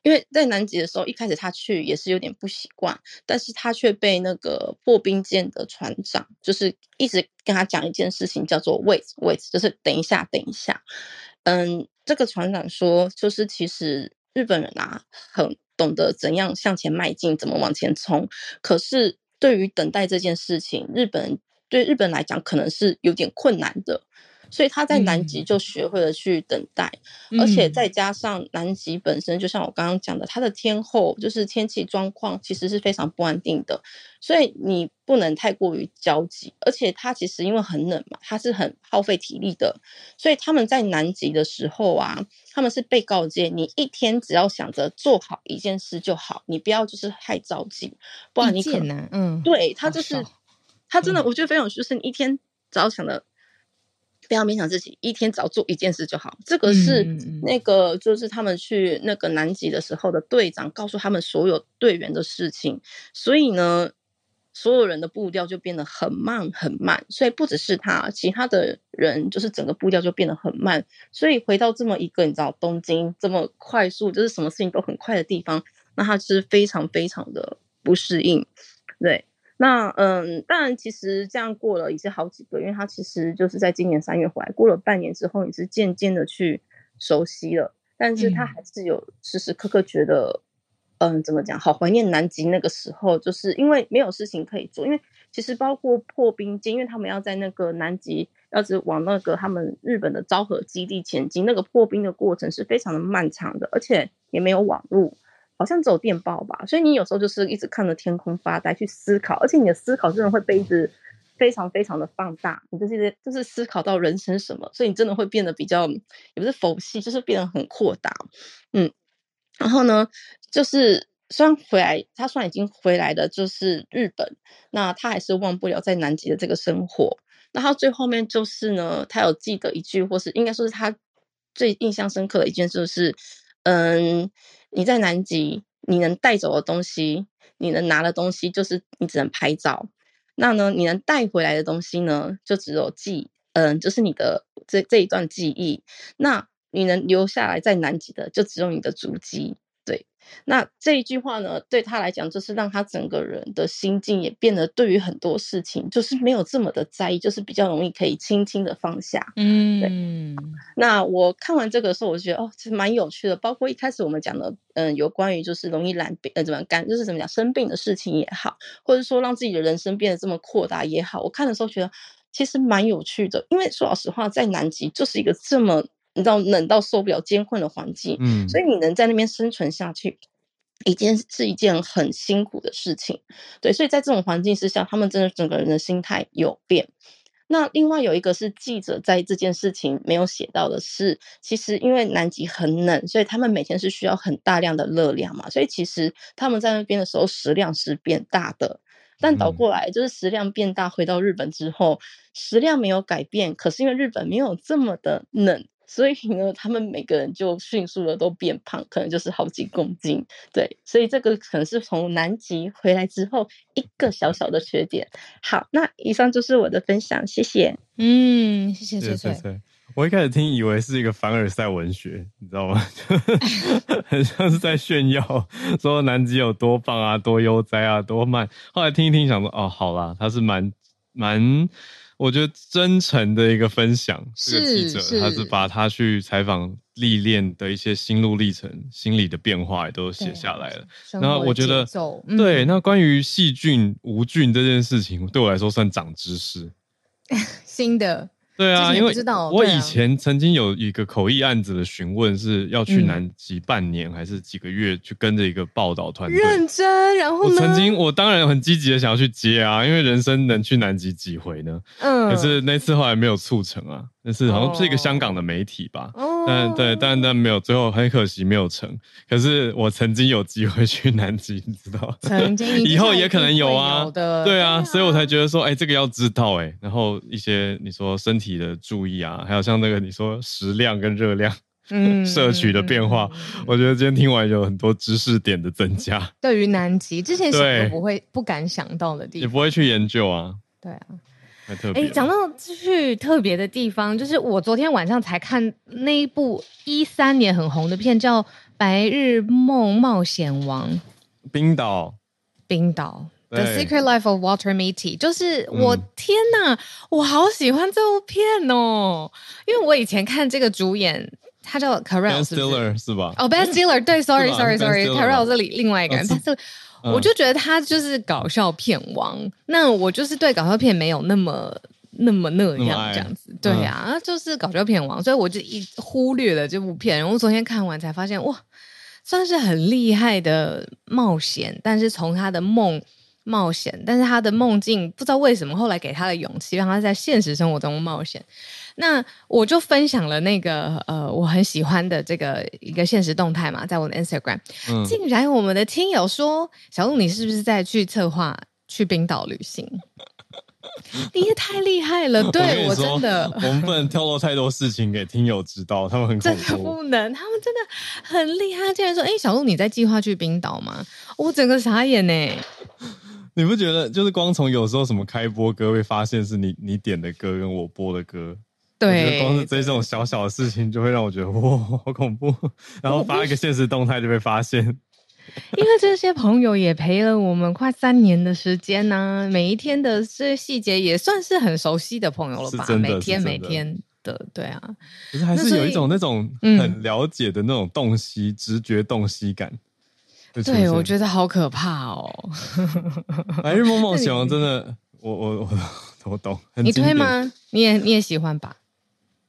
因为在南极的时候，一开始他去也是有点不习惯，但是他却被那个破冰舰的船长，就是一直跟他讲一件事情，叫做 wait wait，就是等一下，等一下。嗯，这个船长说，就是其实日本人啊，很。懂得怎样向前迈进，怎么往前冲。可是对于等待这件事情，日本对日本来讲可能是有点困难的。所以他在南极就学会了去等待，嗯、而且再加上南极本身，就像我刚刚讲的，它的天候就是天气状况其实是非常不安定的，所以你不能太过于焦急。而且它其实因为很冷嘛，它是很耗费体力的，所以他们在南极的时候啊，他们是被告诫，你一天只要想着做好一件事就好，你不要就是太着急，不然你可能嗯，对他就是。他真的，我觉得非常就是你一天只要想的，不要勉强自己，一天只要做一件事就好。这个是那个就是他们去那个南极的时候的队长告诉他们所有队员的事情。所以呢，所有人的步调就变得很慢很慢。所以不只是他，其他的人就是整个步调就变得很慢。所以回到这么一个你知道东京这么快速，就是什么事情都很快的地方，那他就是非常非常的不适应，对。那嗯，当然，其实这样过了已经好几个月，因为他其实就是在今年三月回来，过了半年之后，也是渐渐的去熟悉了。但是他还是有时时刻刻觉得，嗯，怎么讲，好怀念南极那个时候，就是因为没有事情可以做。因为其实包括破冰舰，因为他们要在那个南极，要是往那个他们日本的昭和基地前进，那个破冰的过程是非常的漫长的，而且也没有网络。好像只有电报吧，所以你有时候就是一直看着天空发呆，去思考，而且你的思考真的会被一直非常非常的放大，你就是就是思考到人生什么，所以你真的会变得比较也不是佛系，就是变得很阔大，嗯，然后呢，就是虽然回来，他虽然已经回来的，就是日本，那他还是忘不了在南极的这个生活，那他最后面就是呢，他有记得一句，或是应该说是他最印象深刻的一件事，就是嗯。你在南极，你能带走的东西，你能拿的东西，就是你只能拍照。那呢，你能带回来的东西呢，就只有记，嗯，就是你的这这一段记忆。那你能留下来在南极的，就只有你的足迹。对，那这一句话呢，对他来讲，就是让他整个人的心境也变得，对于很多事情，就是没有这么的在意，就是比较容易可以轻轻的放下。嗯，对。那我看完这个时候，我就觉得哦，其实蛮有趣的。包括一开始我们讲的，嗯，有关于就是容易染病，呃，怎么干，就是怎么讲生病的事情也好，或者说让自己的人生变得这么扩大也好，我看的时候觉得其实蛮有趣的。因为说老实话，在南极就是一个这么。你知道冷到受不了艰困的环境，嗯，所以你能在那边生存下去，已经是一件很辛苦的事情，对，所以在这种环境之下，他们真的整个人的心态有变。那另外有一个是记者在这件事情没有写到的是，其实因为南极很冷，所以他们每天是需要很大量的热量嘛，所以其实他们在那边的时候食量是变大的，但倒过来就是食量变大，回到日本之后食量没有改变，可是因为日本没有这么的冷。所以呢，他们每个人就迅速的都变胖，可能就是好几公斤。对，所以这个可能是从南极回来之后一个小小的缺点。好，那以上就是我的分享，谢谢。嗯，谢谢谢谢。
我一开始听以为是一个凡尔赛文学，你知道吗？很像是在炫耀说南极有多棒啊，多悠哉啊，多慢。后来听一听，想说哦，好啦，他是蛮蛮。我觉得真诚的一个分享，这个记者他是把他去采访历练的一些心路历程、心理的变化也都写下来了。然后我觉得，嗯、对，那关于细菌无菌这件事情，对我来说算长知识，
新的。
对啊，因为我以前曾经有一个口译案子的询问，是要去南极半年还是几个月，去跟着一个报道团队。
认真，然后呢？
我曾经，我当然很积极的想要去接啊，因为人生能去南极几回呢？嗯。可是那次后来没有促成啊，那是好像是一个香港的媒体吧。哦。但对，但但没有，最后很可惜没有成。可是我曾经有机会去南极，你知道？
曾经，
以后也可能有啊。对啊，所以我才觉得说，哎，这个要知道哎。然后一些你说身体的注意啊，还有像那个你说食量跟热量，嗯，摄取的变化，我觉得今天听完有很多知识点的增加。
对于南极，之前想都不会不敢想到的地方，
也不会去研究啊。
对啊。哎，讲到去特别的地方，就是我昨天晚上才看那一部一三年很红的片，叫《白日梦冒险王》。
冰岛，
冰岛，《The Secret Life of Walter Mitty》，就是我、嗯、天哪，我好喜欢这部片哦！因为我以前看这个主演，他叫 Carell，Ben
Stiller 是吧？
哦、oh,，Ben Stiller，对，Sorry，Sorry，Sorry，Carell 是另外一个人，但是。我就觉得他就是搞笑片王，那我就是对搞笑片没有那么那么那样这样子。对呀、啊，就是搞笑片王，所以我就一忽略了这部片。然后我昨天看完才发现，哇，算是很厉害的冒险，但是从他的梦。冒险，但是他的梦境不知道为什么后来给他的勇气，让他在现实生活中冒险。那我就分享了那个呃，我很喜欢的这个一个现实动态嘛，在我的 Instagram，、嗯、竟然我们的听友说，小鹿你是不是在去策划去冰岛旅行？你也太厉害了，对我，我真的，
我们不能透露太多事情给听友知道，他们很
真的不能，他们真的很厉害。竟然说，哎，小鹿你在计划去冰岛吗？我整个傻眼呢。
你不觉得就是光从有时候什么开播歌会发现是你你点的歌跟我播的歌，对，光是这种小小的事情就会让我觉得哇好恐怖，然后发一个现实动态就被发现，
因为这些朋友也陪了我们快三年的时间呢、啊，每一天的这些细节也算是很熟悉的朋友了吧？每天每天的对啊，
可是还是有一种那种很了解的那种洞悉、嗯、直觉洞悉感。
对，我觉得好可怕哦！
白日梦梦 熊真的，我我我我懂。
你推吗？你也你也喜欢吧？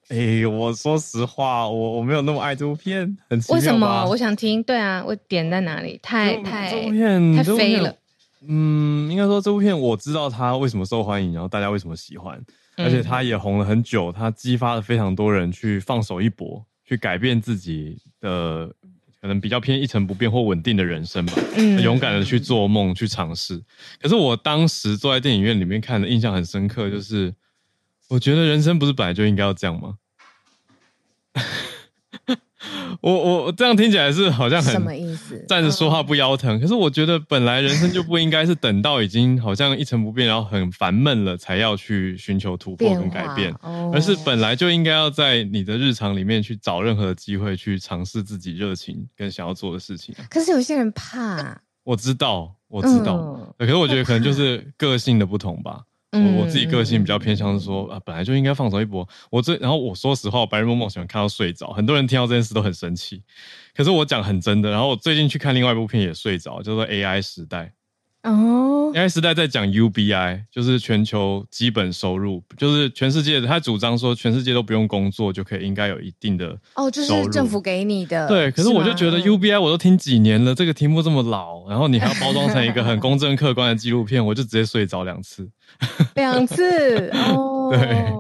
哎、欸，我说实话，我我没有那么爱这部片，很？
为什么？我想听。对啊，我点在哪里？太太
这部片
太飞了。
嗯，应该说这部片我知道它为什么受欢迎，然后大家为什么喜欢，而且它也红了很久，它激发了非常多人去放手一搏，去改变自己的。可能比较偏一成不变或稳定的人生吧，嗯，勇敢的去做梦，去尝试。可是我当时坐在电影院里面看的印象很深刻，就是我觉得人生不是本来就应该要这样吗？我我我这样听起来是好像很什么意思？站着说话不腰疼。可是我觉得本来人生就不应该是等到已经好像一成不变，然后很烦闷了才要去寻求突破跟改变，而是本来就应该要在你的日常里面去找任何的机会去尝试自己热情跟想要做的事情。
可是有些人怕，
我知道，我知道，可是我觉得可能就是个性的不同吧。我我自己个性比较偏向是说啊，本来就应该放手一搏。我最然后我说实话，我白日梦梦喜欢看到睡着，很多人听到这件事都很生气。可是我讲很真的。然后我最近去看另外一部片也睡着，叫做《AI 时代》。哦，AI 时代在讲 UBI，就是全球基本收入，就是全世界他主张说全世界都不用工作就可以应该有一定的
哦，就是政府给你的。
对，可是我就觉得 UBI 我都听几年了，这个题目这么老，然后你还要包装成一个很公正客观的纪录片，我就直接睡着两次。
两次 哦，
对，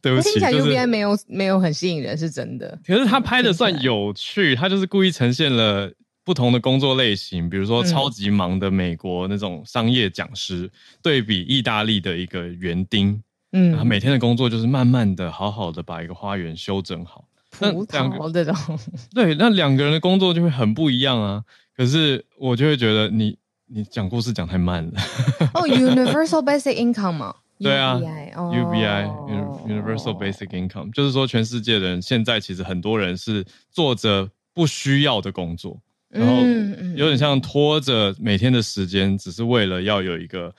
对不起，
听起来 UBI 没有、就是、没有很吸引人，是真的。
可是他拍的算有趣，他就是故意呈现了。不同的工作类型，比如说超级忙的美国那种商业讲师，嗯、对比意大利的一个园丁，嗯，然后每天的工作就是慢慢的、好好的把一个花园修整好。
葡萄这种，
对，那两个人的工作就会很不一样啊。可是我就会觉得你你讲故事讲太慢了。
哦，Universal Basic Income 嘛？
对啊，UBI，Universal、oh. Universal Basic Income，就是说全世界的人现在其实很多人是做着不需要的工作。然后有点像拖着每天的时间，只是为了要有一个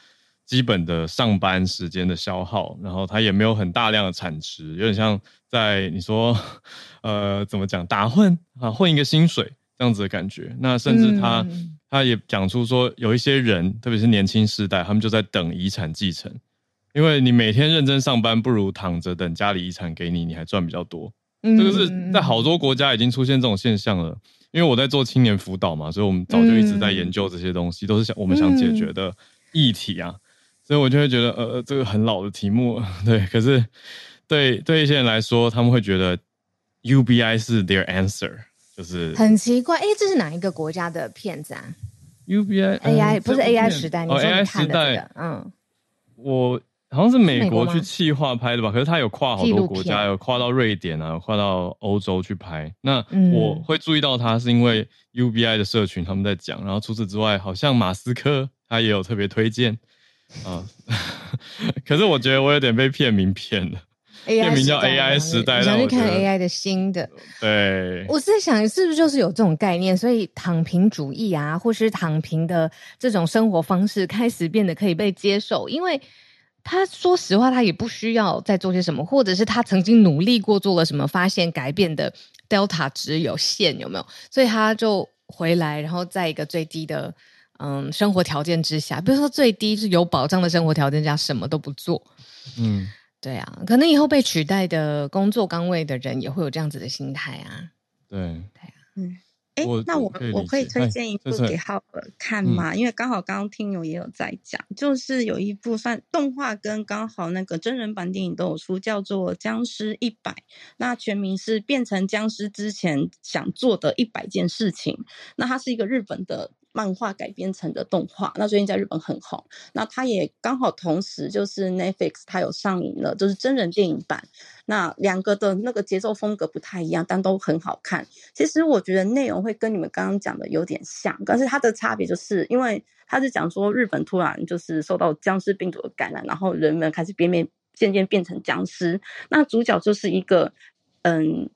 基本的上班时间的消耗，然后他也没有很大量的产值，有点像在你说，呃，怎么讲打混啊，混一个薪水这样子的感觉。那甚至他他也讲出说，有一些人，特别是年轻世代，他们就在等遗产继承，因为你每天认真上班，不如躺着等家里遗产给你，你还赚比较多。这个是在好多国家已经出现这种现象了。因为我在做青年辅导嘛，所以我们早就一直在研究这些东西，嗯、都是想我们想解决的议题啊，嗯、所以我就会觉得，呃，这个很老的题目，对，可是对对一些人来说，他们会觉得 UBI 是 their answer，就是
很奇怪，哎，这是哪一个国家的片子啊
？UBI
AI、嗯、不是 AI 时代，你说你看的、这个、
哦 AI 时代，嗯，我。好像是美国去企划拍的吧，可是他有跨好多国家，有跨到瑞典啊，跨到欧洲去拍。那我会注意到他，是因为 UBI 的社群他们在讲，然后除此之外，好像马斯克他也有特别推荐啊。可是我觉得我有点被片名骗了，片名叫 AI 时代，
想去看 AI 的新的。
对，
我是在想，是不是就是有这种概念，所以躺平主义啊，或是躺平的这种生活方式开始变得可以被接受，因为。他说实话，他也不需要再做些什么，或者是他曾经努力过做了什么，发现改变的 delta 值有限，有没有？所以他就回来，然后在一个最低的嗯生活条件之下，比如说最低是有保障的生活条件下什么都不做，
嗯，
对啊，可能以后被取代的工作岗位的人也会有这样子的心态啊，
对，
对啊，
嗯。哎，那我我可以推荐一部给浩尔看吗？因为刚好刚刚听友也有在讲，就是有一部算动画跟刚好那个真人版电影都有出，叫做《僵尸一百》，那全名是变成僵尸之前想做的一百件事情。那它是一个日本的。漫画改编成的动画，那最近在日本很红。那它也刚好同时就是 Netflix 它有上映了，就是真人电影版。那两个的那个节奏风格不太一样，但都很好看。其实我觉得内容会跟你们刚刚讲的有点像，但是它的差别就是因为它是讲说日本突然就是受到僵尸病毒的感染，然后人们开始变变渐渐变成僵尸。那主角就是一个嗯。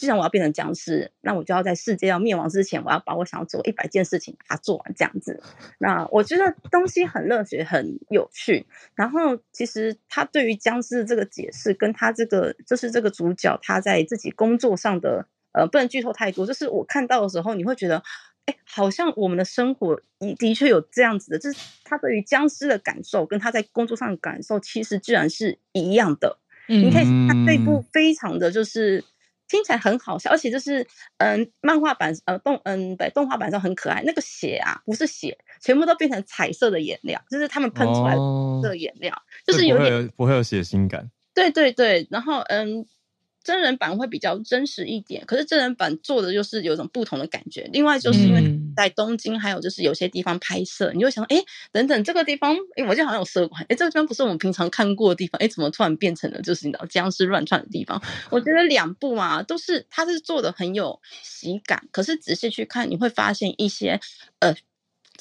既然我要变成僵尸，那我就要在世界要灭亡之前，我要把我想要做一百件事情把它做完，这样子。那我觉得东西很热血，很有趣。然后其实他对于僵尸的这个解释，跟他这个就是这个主角他在自己工作上的呃，不能剧透太多。就是我看到的时候，你会觉得，哎，好像我们的生活的确有这样子的，就是他对于僵尸的感受，跟他在工作上的感受，其实居然是一样的。嗯，你可以看部非常的就是。听起来很好笑，而且就是嗯，漫画版呃动嗯对动画版上很可爱。那个血啊，不是血，全部都变成彩色的颜料，就是他们喷出来的颜料，哦、就是有点
不会有，不会有血腥感。
对对对，然后嗯。真人版会比较真实一点，可是真人版做的就是有一种不同的感觉。另外就是因为在东京，还有就是有些地方拍摄，嗯、你就想，哎，等等这个地方，哎，我就好像有色管，哎，这个地方不是我们平常看过的地方，哎，怎么突然变成了就是你知道僵尸乱窜的地方？我觉得两部嘛，都是它是做的很有喜感，可是仔细去看，你会发现一些呃。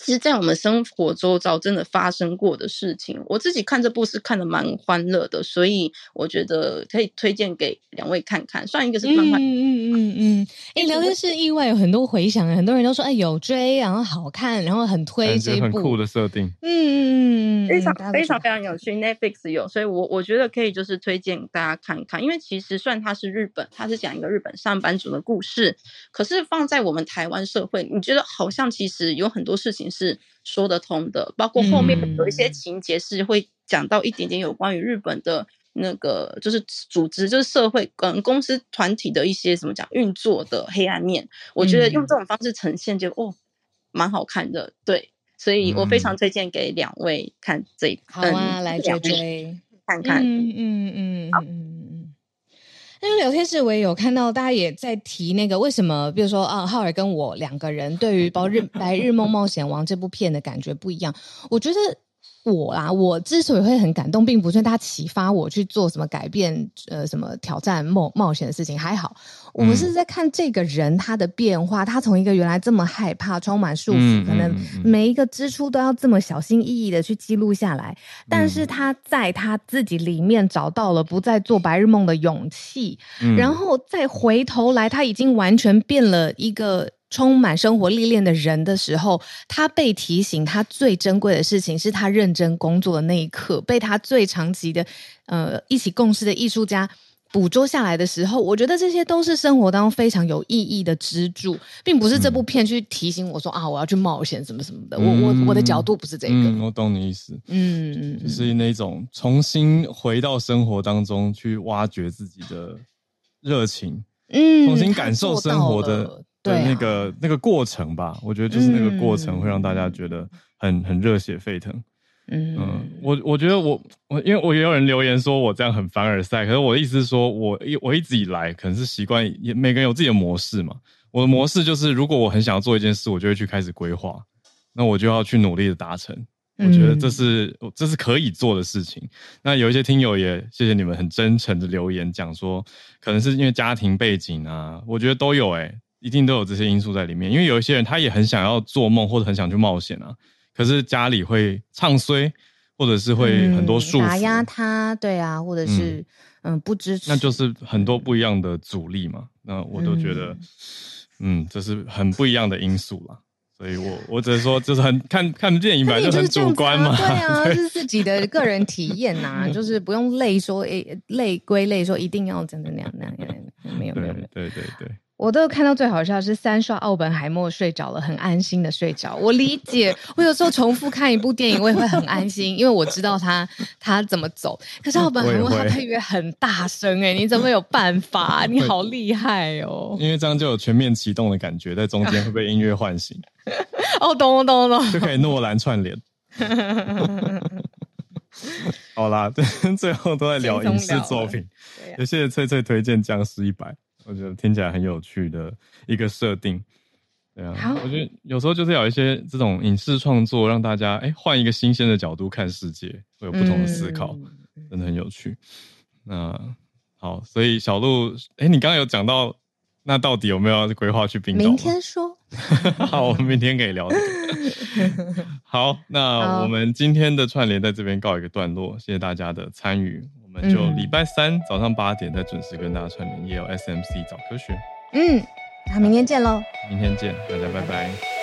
其实，在我们生活周遭真的发生过的事情，我自己看这部是看的蛮欢乐的，所以我觉得可以推荐给两位看看。算一个是漫画，嗯
嗯嗯嗯。哎、嗯，聊天室意外有很多回响，很多人都说哎有追，然后好看，然后很推这一部，
很酷的设定。
嗯嗯嗯，
非常非常非常有趣，Netflix 有，所以我我觉得可以就是推荐大家看看，因为其实算它是日本，它是讲一个日本上班族的故事，可是放在我们台湾社会，你觉得好像其实有很多事情。是说得通的，包括后面有一些情节是会讲到一点点有关于日本的那个，就是组织，就是社会跟公司团体的一些怎么讲运作的黑暗面。我觉得用这种方式呈现就，就哦，蛮好看的。对，所以我非常推荐给两位看这一部。
好啊，来追追
看看。
嗯嗯嗯嗯。因为聊天室我也有看到，大家也在提那个为什么，比如说啊，浩尔跟我两个人对于《包日白日梦冒险王》这部片的感觉不一样，我觉得。我啦，我之所以会很感动，并不是他启发我去做什么改变，呃，什么挑战冒冒险的事情。还好，我们是在看这个人他的变化。他从一个原来这么害怕、充满束缚，嗯、可能每一个支出都要这么小心翼翼的去记录下来。但是他在他自己里面找到了不再做白日梦的勇气，嗯、然后再回头来，他已经完全变了一个。充满生活历练的人的时候，他被提醒，他最珍贵的事情是他认真工作的那一刻，被他最长期的呃一起共事的艺术家捕捉下来的时候，我觉得这些都是生活当中非常有意义的支柱，并不是这部片去提醒我说啊，我要去冒险什么什么的。我我我的角度不是这个。
嗯，我懂你意思。嗯，就是那种重新回到生活当中去挖掘自己的热情，嗯，重新感受生活的。对，那个那个过程吧，我觉得就是那个过程会让大家觉得很很热血沸腾。嗯，嗯，我我觉得我我因为我也有人留言说我这样很凡尔赛，可是我的意思是说，我一我一直以来可能是习惯，也每个人有自己的模式嘛。我的模式就是，如果我很想要做一件事，我就会去开始规划，那我就要去努力的达成。我觉得这是这是可以做的事情。那有一些听友也谢谢你们很真诚的留言，讲说可能是因为家庭背景啊，我觉得都有哎、欸。一定都有这些因素在里面，因为有一些人他也很想要做梦，或者很想去冒险啊，可是家里会唱衰，或者是会很多束缚、嗯、打压他，对啊，或者是嗯，嗯不支持，那就是很多不一样的阻力嘛。那我都觉得，嗯，嗯，这是很不一样的因素啦。所以我我只是说，就是很看看电影版就很主观嘛，对啊，对是自己的个人体验呐、啊，就是不用累说诶，累归累说一定要真的那样那样，没有，没有没有，对对对。
我都看到最好笑是三刷奥本海默睡着了，很安心的睡着。我理解，我有时候重复看一部电影，我也会很安心，因为我知道他他怎么走。可是奥本海默他配乐很大声，哎，你怎么有办法？你好厉害哦！
因为这样就有全面启动的感觉，在中间会被音乐唤醒。
哦，懂懂懂，
就可以诺兰串联。好啦，最后都在聊影视作品，也谢谢翠翠推荐《僵尸一百》。我觉得听起来很有趣的一个设定，对啊，我觉得有时候就是有一些这种影视创作，让大家哎换一个新鲜的角度看世界，会有不同的思考，嗯、真的很有趣。那好，所以小鹿，哎，你刚刚有讲到，那到底有没有规划去冰岛？
明天说。
好，我们明天可以聊这个。好，那我们今天的串联在这边告一个段落，谢谢大家的参与。我们就礼拜三早上八点再准时跟大家串联，也有 SMC 早科学。
嗯，那明天见喽！
明天见，大家拜拜。